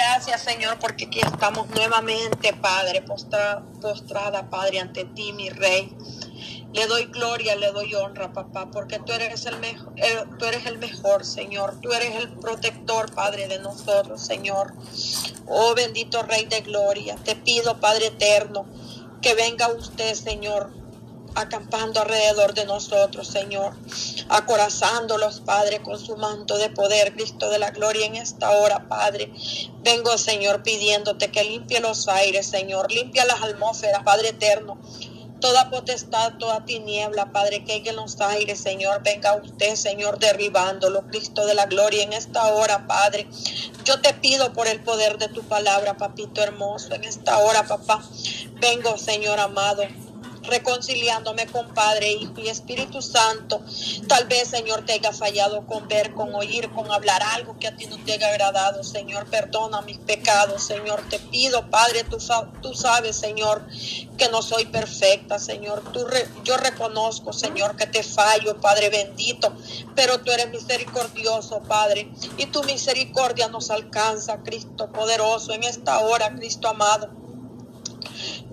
gracias, Señor, porque aquí estamos nuevamente, Padre, postrada, Padre, ante ti, mi Rey. Le doy gloria, le doy honra, papá, porque tú eres el mejor, eh, tú eres el mejor, Señor. Tú eres el protector, Padre, de nosotros, Señor. Oh bendito Rey de gloria, te pido, Padre eterno, que venga usted, Señor, acampando alrededor de nosotros, Señor, acorazándolos, Padre, con su manto de poder, Cristo de la gloria en esta hora, Padre. Vengo, Señor, pidiéndote que limpie los aires, Señor, limpia las atmósferas, Padre eterno. Toda potestad, toda tiniebla, Padre, que hay en los aires, Señor, venga usted, Señor, derribándolo, Cristo de la gloria, en esta hora, Padre. Yo te pido por el poder de tu palabra, papito hermoso, en esta hora, papá. Vengo, Señor amado, reconciliándome con Padre, Hijo y Espíritu Santo. Tal vez, Señor, te haya fallado con ver, con oír, con hablar algo que a ti no te haya agradado. Señor, perdona mis pecados. Señor, te pido, Padre, tú, sabes, Señor, que no soy perfecta, Señor. Tú yo reconozco, Señor, que te fallo, Padre bendito, pero tú eres misericordioso, Padre. Y tu misericordia nos alcanza, Cristo poderoso, en esta hora, Cristo amado.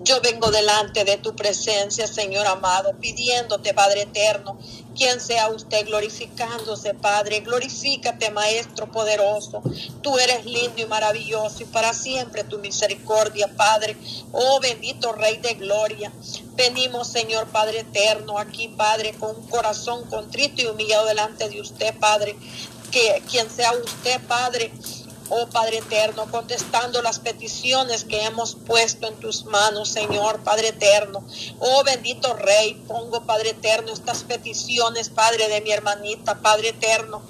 Yo vengo delante de tu presencia, Señor amado, pidiéndote, Padre eterno, quien sea usted glorificándose, Padre. Glorifícate, Maestro poderoso. Tú eres lindo y maravilloso y para siempre tu misericordia, Padre. Oh bendito Rey de gloria. Venimos, Señor Padre eterno, aquí, Padre, con un corazón contrito y humillado delante de usted, Padre. Que quien sea usted, Padre, oh Padre eterno, contestando las peticiones que hemos puesto en tus manos, Señor, Padre eterno. Oh bendito Rey, pongo, Padre eterno, estas peticiones, Padre de mi hermanita, Padre eterno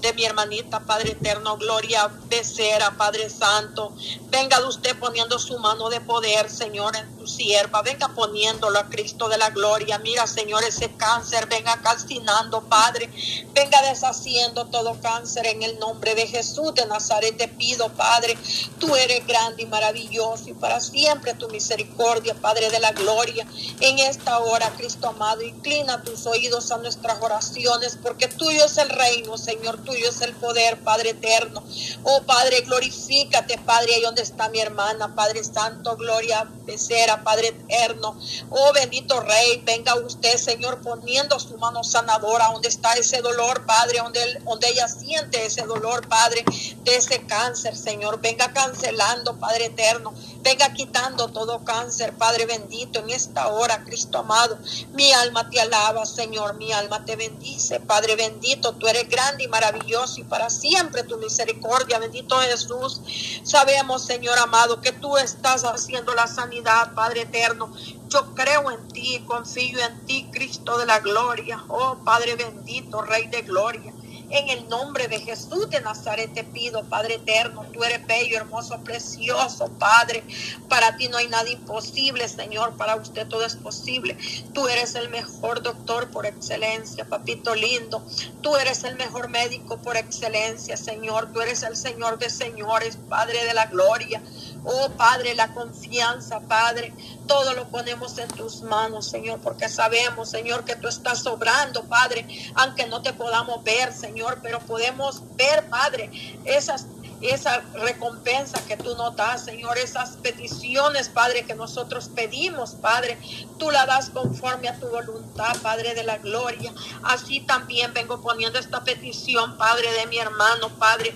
de mi hermanita, Padre eterno, Gloria Becerra, Padre Santo. Venga usted poniendo su mano de poder, Señor, en tu sierva. Venga poniéndolo a Cristo de la gloria. Mira, Señor, ese cáncer, venga calcinando, Padre. Venga deshaciendo todo cáncer en el nombre de Jesús de Nazaret. Te pido, Padre, tú eres grande y maravilloso y para siempre tu misericordia, Padre de la gloria. En esta hora, Cristo amado, inclina tus oídos a nuestras oraciones, porque tuyo es el reino, Señor tuyo es el poder, Padre eterno. Oh Padre, glorifícate, Padre, ahí donde está mi hermana, Padre Santo, gloria, becerra, Padre eterno. Oh bendito Rey, venga usted, Señor, poniendo su mano sanadora, donde está ese dolor, Padre, donde, donde ella siente ese dolor, Padre, de ese cáncer, Señor. Venga cancelando, Padre eterno. Venga quitando todo cáncer, Padre bendito, en esta hora, Cristo amado. Mi alma te alaba, Señor, mi alma te bendice, Padre bendito. Tú eres grande y maravilloso y para siempre tu misericordia, bendito Jesús. Sabemos, Señor amado, que tú estás haciendo la sanidad, Padre eterno. Yo creo en ti, confío en ti, Cristo de la gloria. Oh Padre bendito, Rey de gloria. En el nombre de Jesús de Nazaret te pido, Padre eterno, tú eres bello, hermoso, precioso, Padre. Para ti no hay nada imposible, Señor. Para usted todo es posible. Tú eres el mejor doctor por excelencia, papito lindo. Tú eres el mejor médico por excelencia, Señor. Tú eres el Señor de señores, Padre de la gloria. Oh Padre, la confianza, Padre, todo lo ponemos en tus manos, Señor, porque sabemos, Señor, que tú estás sobrando, Padre, aunque no te podamos ver, Señor, pero podemos ver, Padre, esas esa recompensa que tú nos das, Señor, esas peticiones, Padre, que nosotros pedimos, Padre, tú la das conforme a tu voluntad, Padre de la gloria. Así también vengo poniendo esta petición, Padre, de mi hermano, Padre,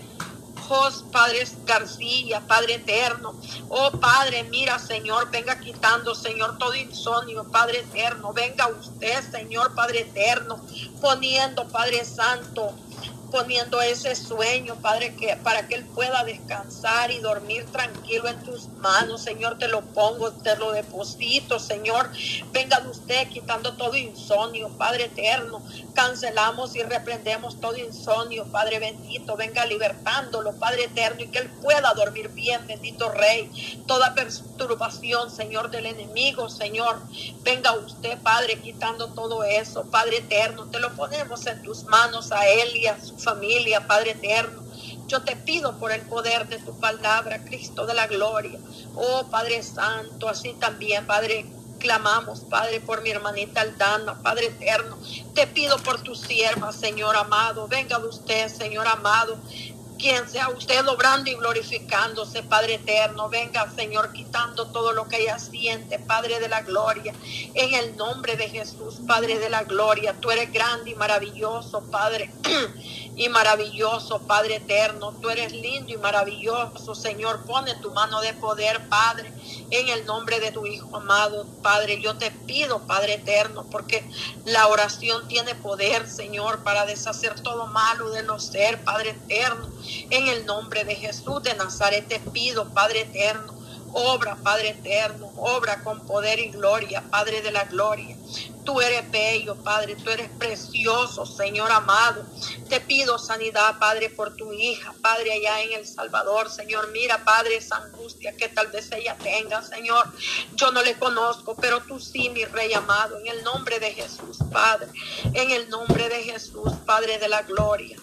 Padre García, Padre eterno. Oh Padre, mira, Señor, venga quitando, Señor, todo insomnio, Padre eterno. Venga usted, Señor, Padre eterno, poniendo, Padre Santo, poniendo ese sueño, Padre, que para que Él pueda descansar y dormir tranquilo en tus manos, Señor, te lo pongo, te lo deposito, Señor. Venga de usted quitando todo insomnio, Padre eterno. Cancelamos y reprendemos todo insomnio, Padre bendito. Venga libertándolo, Padre eterno, y que Él pueda dormir bien, bendito Rey. Toda perturbación, Señor, del enemigo, Señor. Venga usted, Padre, quitando todo eso, Padre eterno. Te lo ponemos en tus manos a Él y a su familia, Padre eterno. Yo te pido por el poder de tu palabra, Cristo de la gloria. Oh Padre Santo, así también, Padre, clamamos, Padre, por mi hermanita Aldana, Padre eterno. Te pido por tu sierva, Señor amado. Venga de usted, Señor amado quien sea usted obrando y glorificándose, Padre eterno. Venga, Señor, quitando todo lo que ella siente, Padre de la gloria. En el nombre de Jesús, Padre de la gloria. Tú eres grande y maravilloso, Padre. y maravilloso, Padre eterno. Tú eres lindo y maravilloso, Señor. Pone tu mano de poder, Padre, en el nombre de tu Hijo amado, Padre. Yo te pido, Padre eterno, porque la oración tiene poder, Señor, para deshacer todo malo de los ser, Padre eterno. En el nombre de Jesús de Nazaret te pido, Padre eterno. Obra, Padre eterno, obra con poder y gloria, Padre de la gloria. Tú eres bello, Padre, tú eres precioso, Señor amado. Te pido sanidad, Padre, por tu hija, Padre, allá en El Salvador, Señor. Mira, Padre, esa angustia que tal vez ella tenga, Señor. Yo no le conozco, pero tú sí, mi Rey amado, en el nombre de Jesús, Padre. En el nombre de Jesús, Padre de la gloria.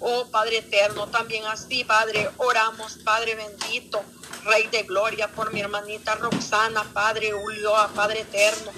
Oh, Padre eterno, también así, Padre, oramos, Padre bendito. Rey de gloria, por mi hermanita Roxana, Padre Ulloa, Padre eterno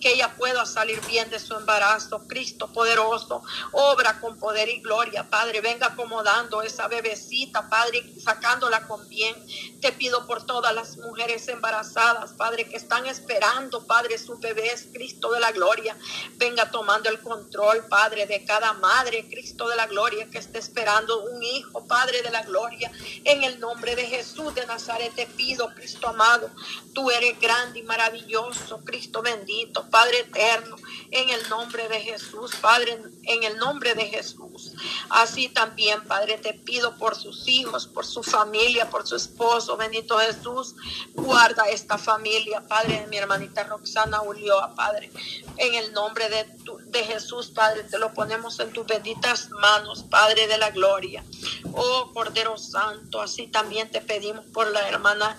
que ella pueda salir bien de su embarazo. Cristo poderoso, obra con poder y gloria, Padre. Venga acomodando esa bebecita, Padre, sacándola con bien. Te pido por todas las mujeres embarazadas, Padre, que están esperando, Padre, su bebé es Cristo de la gloria. Venga tomando el control, Padre, de cada madre, Cristo de la gloria, que esté esperando un hijo, Padre de la gloria. En el nombre de Jesús de Nazaret te pido, Cristo amado, tú eres grande y maravilloso, Cristo bendito. Padre eterno, en el nombre de Jesús, Padre, en el nombre de Jesús. Así también, Padre, te pido por sus hijos, por su familia, por su esposo, bendito Jesús, guarda esta familia, Padre, de mi hermanita Roxana Ulloa, Padre, en el nombre de, de Jesús, Padre, te lo ponemos en tus benditas manos, Padre de la gloria. Oh Cordero Santo, así también te pedimos por la hermana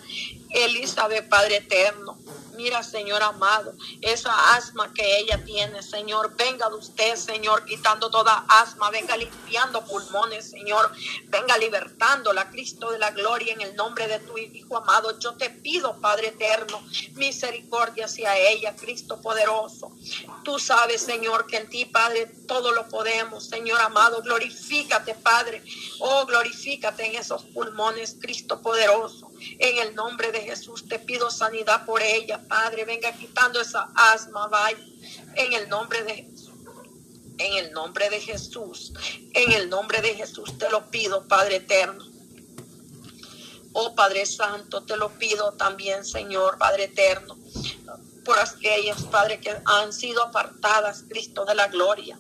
Elizabeth, Padre eterno. Mira, Señor amado, esa asma que ella tiene, Señor, venga de usted, Señor, quitando toda asma, venga limpiando pulmones, Señor, venga libertándola, Cristo de la gloria, en el nombre de tu Hijo amado. Yo te pido, Padre eterno, misericordia hacia ella, Cristo poderoso. Tú sabes, Señor, que en ti, Padre, todo lo podemos, Señor amado. Glorifícate, Padre. Oh, glorifícate en esos pulmones, Cristo poderoso. En el nombre de Jesús te pido sanidad por ella, Padre. Venga quitando esa asma, vaya. En el nombre de Jesús. En el nombre de Jesús. En el nombre de Jesús te lo pido, Padre eterno. Oh Padre Santo, te lo pido también, Señor, Padre eterno por aquellas, Padre, que han sido apartadas, Cristo, de la gloria.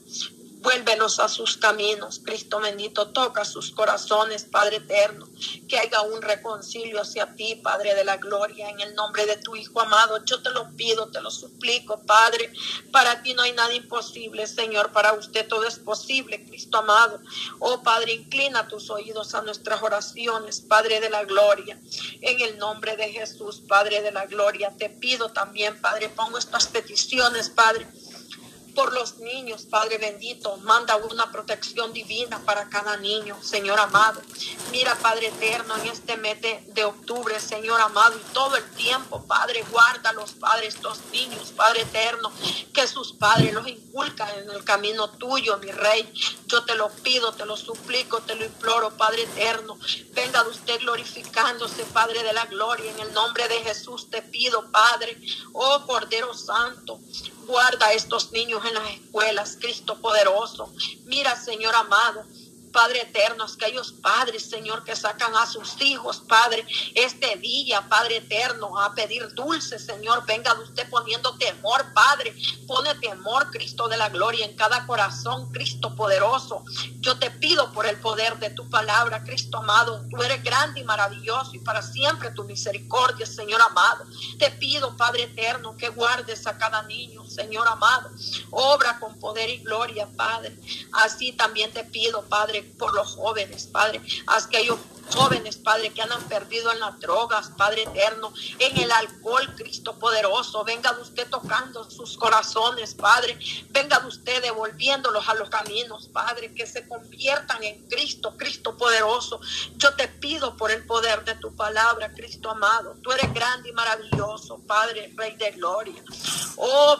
Vuélvelos a sus caminos, Cristo bendito, toca sus corazones, Padre eterno, que haya un reconcilio hacia ti, Padre de la gloria, en el nombre de tu Hijo amado. Yo te lo pido, te lo suplico, Padre. Para ti no hay nada imposible, Señor, para usted todo es posible, Cristo amado. Oh Padre, inclina tus oídos a nuestras oraciones, Padre de la gloria. En el nombre de Jesús, Padre de la gloria, te pido también, Padre, pongo estas peticiones, Padre por los niños, Padre bendito. Manda una protección divina para cada niño, Señor amado. Mira, Padre eterno, en este mes de, octubre, Señor amado, y todo el tiempo, Padre, guarda los padres, estos niños, Padre eterno, que sus padres los inculcan en el camino tuyo, mi Rey. Yo te lo pido, te lo suplico, te lo imploro, Padre eterno. Venga de usted glorificándose, Padre de la gloria. En el nombre de Jesús te pido, Padre. Oh Cordero Santo, Guarda a estos niños en las escuelas, Cristo poderoso. Mira, Señor amado, Padre eterno, aquellos padres, Señor, que sacan a sus hijos, Padre, este día, Padre eterno, a pedir dulce, Señor, venga de usted poniendo temor, Padre, pone temor, Cristo de la gloria, en cada corazón, Cristo poderoso. Yo te pido por el poder de tu palabra, Cristo amado, tú eres grande y maravilloso y para siempre tu misericordia, Señor amado. Te pido, Padre eterno, que guardes a cada niño, Señor amado, obra con poder y gloria, Padre. Así también te pido, Padre, por los jóvenes, Padre. Haz que ellos jóvenes, Padre, que han perdido en las drogas, Padre eterno, en el alcohol, Cristo poderoso. Venga de usted tocando sus corazones, Padre. Venga de usted devolviéndolos a los caminos, Padre, que se conviertan en Cristo, Cristo poderoso. Yo te pido por el poder de tu palabra, Cristo amado. Tú eres grande y maravilloso, Padre, Rey de gloria. Oh,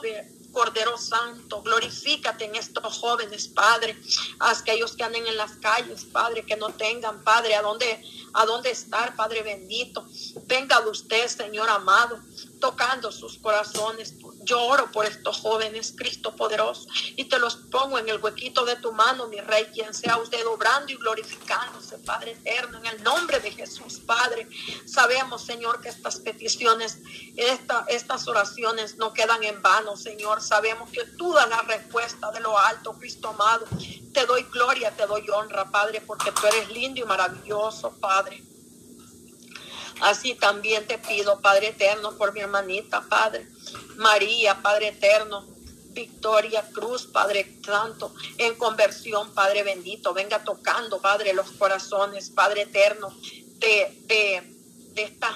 Cordero Santo, glorifícate en estos jóvenes, Padre. Haz que ellos que anden en las calles, Padre, que no tengan, Padre, a dónde, a dónde estar, Padre bendito. Venga de usted, Señor amado, tocando sus corazones. Yo oro por estos jóvenes, Cristo poderoso, y te los pongo en el huequito de tu mano, mi Rey, quien sea usted obrando y glorificándose, Padre eterno, en el nombre de Jesús, Padre. Sabemos, Señor, que estas peticiones, esta, estas oraciones no quedan en vano, Señor. Sabemos que tú das la respuesta de lo alto, Cristo amado. Te doy gloria, te doy honra, Padre, porque tú eres lindo y maravilloso, Padre. Así también te pido, Padre eterno, por mi hermanita, Padre. María, Padre eterno. Victoria Cruz, Padre Santo, en conversión, Padre bendito. Venga tocando, Padre, los corazones, Padre eterno, de, de, estas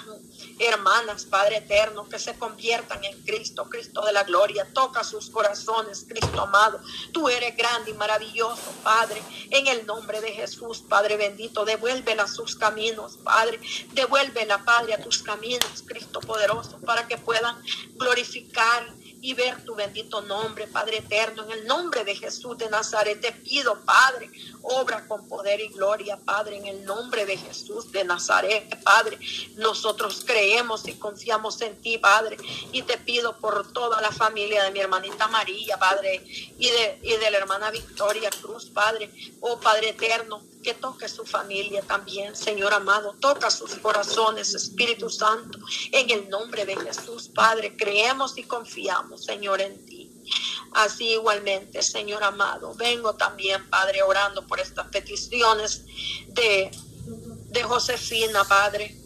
hermanas, Padre eterno, que se conviertan en Cristo, Cristo de la gloria. Toca sus corazones, Cristo amado. Tú eres grande y maravilloso, Padre. En el nombre de Jesús, Padre bendito, devuélvela a sus caminos, Padre. Devuélvela, Padre, a tus caminos, Cristo poderoso, para que puedan glorificar y ver tu bendito nombre, Padre eterno. En el nombre de Jesús de Nazaret te pido, Padre, obra con poder y gloria, Padre, en el nombre de Jesús de Nazaret, Padre. Nosotros creemos y confiamos en ti, Padre, y te pido por toda la familia de mi hermanita María, Padre, y de, y de la hermana Victoria Cruz, Padre, oh Padre eterno que toque su familia también, Señor amado. Toca sus corazones, Espíritu Santo. En el nombre de Jesús, Padre, creemos y confiamos, Señor, en ti. Así igualmente, Señor amado, vengo también, Padre, orando por estas peticiones de, de Josefina, Padre.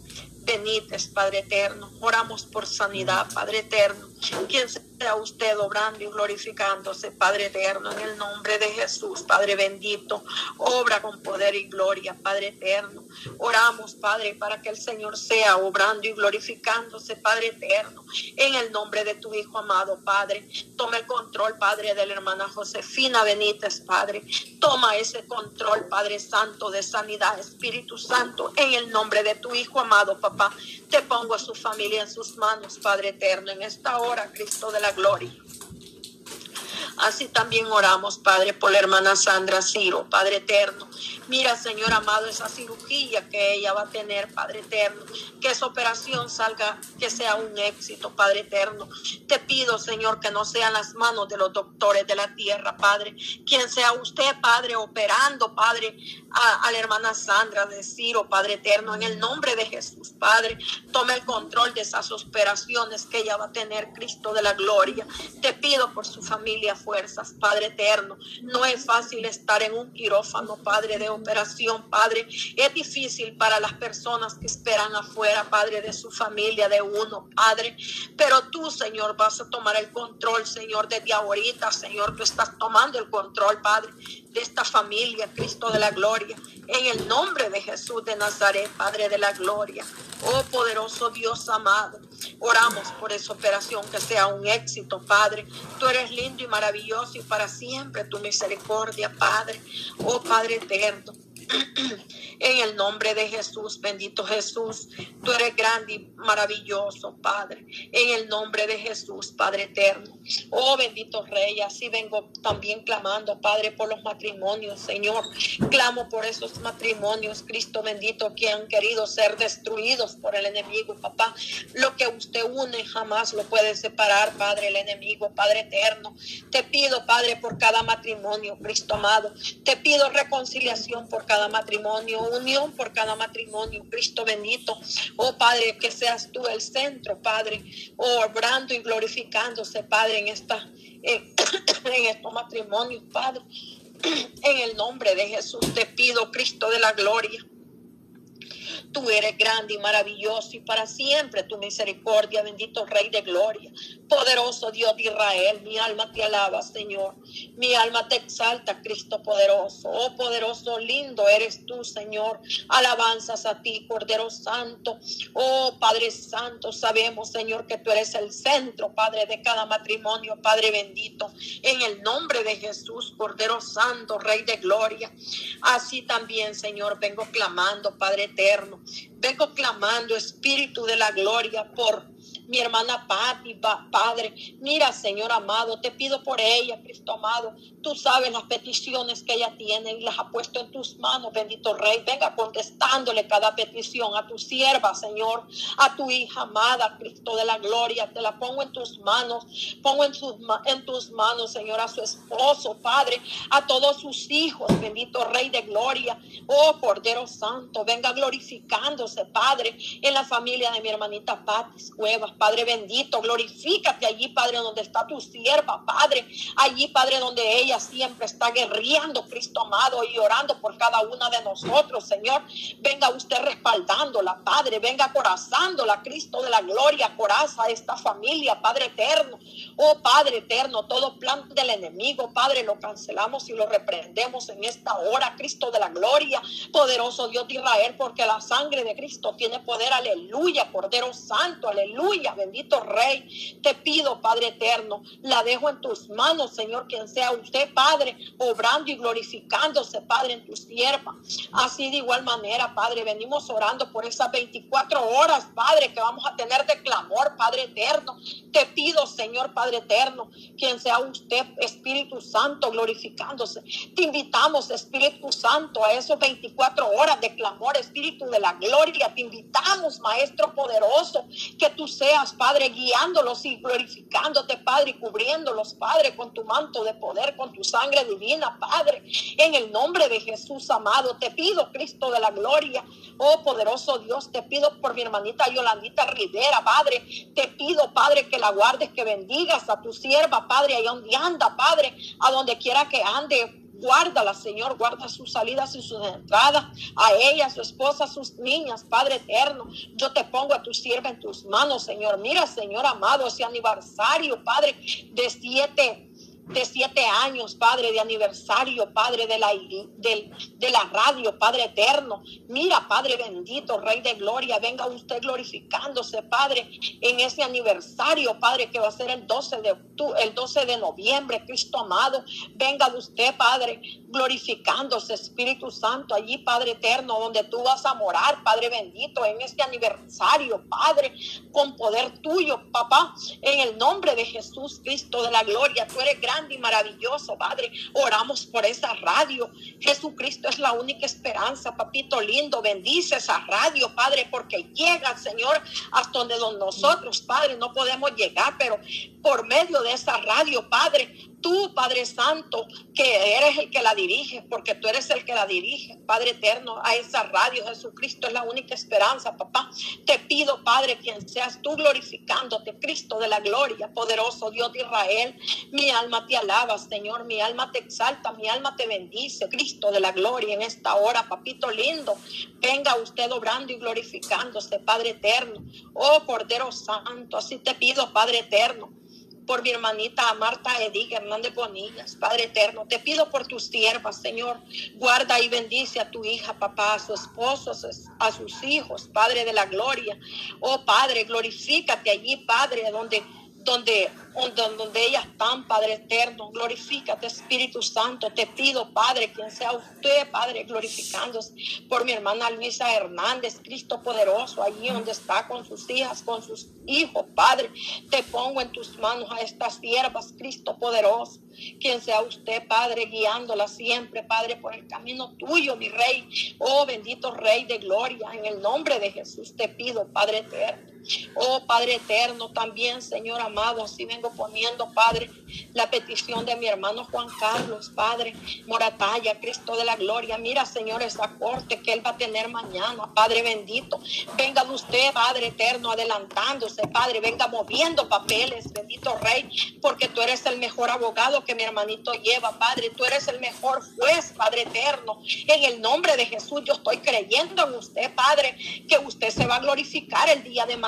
Benítez, Padre eterno. Oramos por sanidad, Padre eterno. Quien sea usted obrando y glorificándose, Padre eterno, en el nombre de Jesús, Padre bendito. Obra con poder y gloria, Padre eterno. Oramos, Padre, para que el Señor sea obrando y glorificándose, Padre eterno, en el nombre de tu Hijo amado, Padre. Toma el control, Padre, de la hermana Josefina Benítez, Padre. Toma ese control, Padre Santo, de sanidad, Espíritu Santo, en el nombre de tu Hijo amado, papá te pongo a su familia en sus manos, Padre eterno, en esta hora, Cristo de la gloria. Así también oramos, Padre, por la hermana Sandra Ciro, Padre eterno. Mira, Señor amado, esa cirugía que ella va a tener, Padre eterno. Que esa operación salga, que sea un éxito, Padre eterno. Te pido, Señor, que no sean las manos de los doctores de la tierra, Padre. Quien sea usted, Padre, operando, Padre, a, la hermana Sandra de Ciro, Padre eterno, en el nombre de Jesús, Padre. Tome el control de esas operaciones que ella va a tener, Cristo de la gloria. Te pido por su familia fuerzas, Padre eterno. No es fácil estar en un quirófano, Padre, de operación, Padre. Es difícil para las personas que esperan afuera, Padre, de su familia, de uno, Padre. Pero tú, Señor, vas a tomar el control, Señor, desde ahorita, Señor. Tú estás tomando el control, Padre, de esta familia, Cristo de la gloria. En el nombre de Jesús de Nazaret, Padre de la gloria. Oh poderoso Dios amado, oramos por esa operación que sea un éxito, Padre. Tú eres lindo y maravilloso y para siempre tu misericordia, Padre. Oh Padre eterno. En el nombre de Jesús, bendito Jesús, tú eres grande y maravilloso, Padre. En el nombre de Jesús, Padre eterno. Oh, bendito Rey, así vengo también clamando, Padre, por los matrimonios, Señor. Clamo por esos matrimonios, Cristo bendito, que han querido ser destruidos por el enemigo, papá. Lo que usted une jamás lo puede separar, Padre, el enemigo, Padre eterno. Te pido, Padre, por cada matrimonio, Cristo amado. Te pido reconciliación por cada matrimonio, unión por cada matrimonio, Cristo bendito. Oh Padre, que seas tú el centro, Padre, obrando y glorificándose, Padre, en, esta, en, en estos matrimonios, Padre. En el nombre de Jesús te pido, Cristo de la gloria Tú eres grande y maravilloso y para siempre tu misericordia, bendito Rey de gloria, poderoso Dios de Israel. Mi alma te alaba, Señor. Mi alma te exalta, Cristo poderoso. Oh poderoso, lindo eres tú, Señor. Alabanzas a ti, Cordero Santo. Oh Padre Santo, sabemos, Señor, que tú eres el centro, Padre, de cada matrimonio, Padre bendito. En el nombre de Jesús, Cordero Santo, Rey de gloria. Así también, Señor, vengo clamando, Padre eterno Vengo clamando, Espíritu de la Gloria, por mi hermana Patti, Padre. Mira, Señor amado, te pido por ella, Cristo amado. Tú sabes las peticiones que ella tiene y las ha puesto en tus manos, bendito Rey. Venga contestándole cada petición a tu sierva, Señor, a tu hija amada, Cristo de la gloria. Te la pongo en tus manos, pongo en, en tus manos, Señor, a su esposo, Padre, a todos sus hijos, bendito Rey de gloria. Oh, Cordero Santo, venga glorificándose, Padre, en la familia de mi hermanita Patti Cuevas. Padre bendito, glorifícate allí, Padre, donde está tu sierva, Padre, allí, Padre, donde ella siempre está guerreando, Cristo amado, y orando por cada una de nosotros, Señor. Venga usted respaldándola, Padre, venga acorazándola, Cristo de la gloria, coraza a esta familia, Padre eterno. Oh Padre eterno, todo plan del enemigo, Padre, lo cancelamos y lo reprendemos en esta hora, Cristo de la gloria, poderoso Dios de Israel, porque la sangre de Cristo tiene poder, aleluya, Cordero Santo, aleluya bendito Rey. Te pido, Padre eterno, la dejo en tus manos, Señor, quien sea usted, Padre, obrando y glorificándose, Padre, en tus siervas. Así de igual manera, Padre, venimos orando por esas 24 horas, Padre, que vamos a tener de clamor, Padre eterno. Te pido, Señor, Padre eterno, quien sea usted, Espíritu Santo, glorificándose. Te invitamos, Espíritu Santo, a esos 24 horas de clamor, Espíritu de la gloria. Te invitamos, Maestro poderoso, que tú seas Padre, guiándolos y glorificándote, Padre, y cubriéndolos, Padre, con tu manto de poder, con tu sangre divina, Padre. En el nombre de Jesús, amado, te pido, Cristo de la gloria, oh poderoso Dios, te pido por mi hermanita Yolandita Rivera, Padre. Te pido, Padre, que la guardes, que bendigas a tu sierva, Padre, allá donde anda, Padre, a donde quiera que ande Guárdala, Señor, guarda sus salidas y sus entradas, a ella, a su esposa, a sus niñas, Padre eterno. Yo te pongo a tu sierva en tus manos, Señor. Mira, Señor amado, ese aniversario, Padre, de siete de siete años, Padre, de aniversario, Padre, de la, de, de la radio, Padre eterno. Mira, Padre bendito, Rey de gloria, venga usted glorificándose, Padre, en ese aniversario, Padre, que va a ser el 12 de octubre, el 12 de noviembre, Cristo amado. Venga usted, Padre, glorificándose, Espíritu Santo, allí, Padre eterno, donde tú vas a morar, Padre bendito, en este aniversario, Padre, con poder tuyo, papá, en el nombre de Jesús Cristo de la gloria. Tú eres grande y maravilloso, Padre. Oramos por esa radio. Jesucristo es la única esperanza, papito lindo. Bendice esa radio, Padre, porque llega, Señor, hasta donde nosotros, Padre, no podemos llegar, pero por medio de esa radio, Padre, tú, Padre Santo, que eres el que la dirige, porque tú eres el que la dirige, Padre eterno, a esa radio. Jesucristo es la única esperanza, papá. Te pido, Padre, quien seas tú glorificándote, Cristo de la gloria, poderoso Dios de Israel. Mi alma te Señor, mi alma te exalta, mi alma te bendice, Cristo de la gloria, en esta hora, papito lindo. Venga usted obrando y glorificándose, Padre eterno. Oh, Cordero Santo, así te pido, Padre eterno por mi hermanita Marta Edith Hernández Bonillas, Padre eterno. Te pido por tus siervas, Señor. Guarda y bendice a tu hija, papá, a su esposo, a sus hijos, Padre de la gloria. Oh Padre, glorifícate allí, Padre, donde, donde donde, ellas están, Padre eterno. Glorifícate, Espíritu Santo. Te pido, Padre, quien sea usted, Padre, glorificándose por mi hermana Luisa Hernández, Cristo poderoso, allí donde está con sus hijas, con sus hijos, Padre. Te pongo en tus manos a estas siervas, Cristo poderoso. Quien sea usted, Padre, guiándola siempre, Padre, por el camino tuyo, mi Rey. Oh, bendito Rey de gloria. En el nombre de Jesús te pido, Padre eterno. Oh, Padre eterno, también, Señor amado, así vengo poniendo, Padre, la petición de mi hermano Juan Carlos, Padre, Moratalla, Cristo de la Gloria. Mira, Señor, esa corte que Él va a tener mañana, Padre bendito. Venga de usted, Padre eterno, adelantándose, Padre, venga moviendo papeles, bendito Rey, porque tú eres el mejor abogado que mi hermanito lleva, Padre. Tú eres el mejor juez, Padre eterno. En el nombre de Jesús, yo estoy creyendo en usted, Padre, que usted se va a glorificar el día de mañana,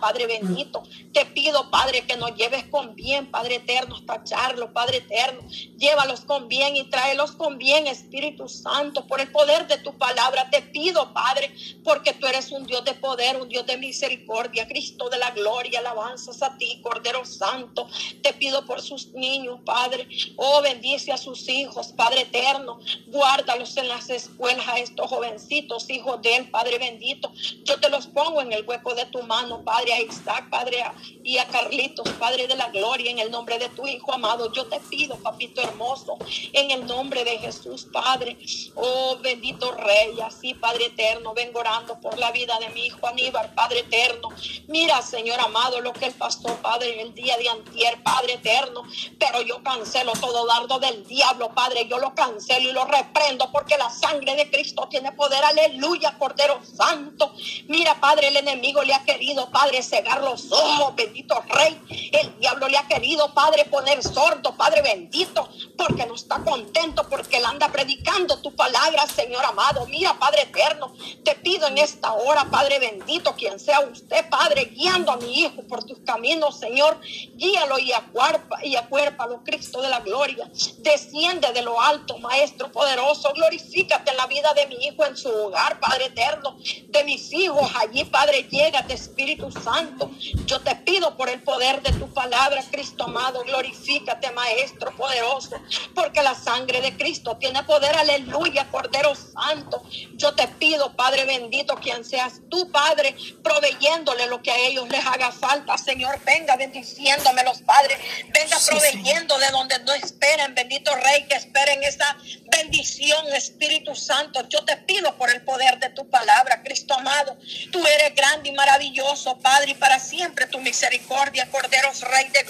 Padre bendito. Te pido, Padre, que nos lleves con bien, Padre eterno, hasta Charlo, Padre eterno. Llévalos con bien y tráelos con bien, Espíritu Santo, por el poder de tu palabra. Te pido, Padre, porque tú eres un Dios de poder, un Dios de misericordia, Cristo de la gloria. Alabanzas a ti, Cordero Santo. Te pido por sus niños, Padre. Oh, bendice a sus hijos, Padre eterno. Guárdalos en las escuelas a estos jovencitos, hijos de él, Padre bendito. Yo te los pongo en el hueco de tu mano, Padre, a Isaac, Padre, y a Carlitos, Padre de la gloria, en el nombre de tu Hijo amado. Yo te pido, papito hermoso, en el nombre de Jesús, Padre. Oh, bendito Rey, así, Padre eterno, vengo orando por la vida de mi hijo Aníbal, Padre eterno. Mira, Señor amado, lo que él pasó, Padre, el día de antier, Padre eterno. Pero yo cancelo todo dardo del diablo, Padre. Yo lo cancelo y lo reprendo porque la sangre de Cristo tiene poder. Aleluya, Cordero Santo. Mira, Padre, el enemigo le ha querido, Padre, cegar los ojos, bendito Rey. El diablo le ha querido, Padre, poner sordo, Padre bendito, porque no está contento, porque él anda predicando tu palabra, Señor amado. Mira, Padre eterno, te pido en esta hora, Padre bendito, quien sea usted, Padre, guiando a mi hijo por tus caminos, Señor, guíalo y acuerpa, y acuérpalo, Cristo de la gloria. Desciende de lo alto, Maestro poderoso, glorifícate en la vida de mi hijo en su hogar, Padre eterno, de mis hijos allí, Padre, llégate, Espíritu Santo. Yo te pido por el poder de tu palabra, Cristo amado, glorifícate, Maestro poderoso, porque la sangre de Cristo tiene poder, aleluya, Cordero Santo. Yo te pido, Padre bendito, quien seas tú, Padre, proveyéndole lo que a ellos les haga falta. Señor, venga bendiciéndome los padres, venga proveyendo de donde no esperen, bendito Rey, que esperen esa bendición, Espíritu Santo. Yo te pido por el poder de tu palabra, Cristo amado. Tú eres grande y maravilloso, Padre, y para siempre tu misericordia, Corderos Rey de gloria.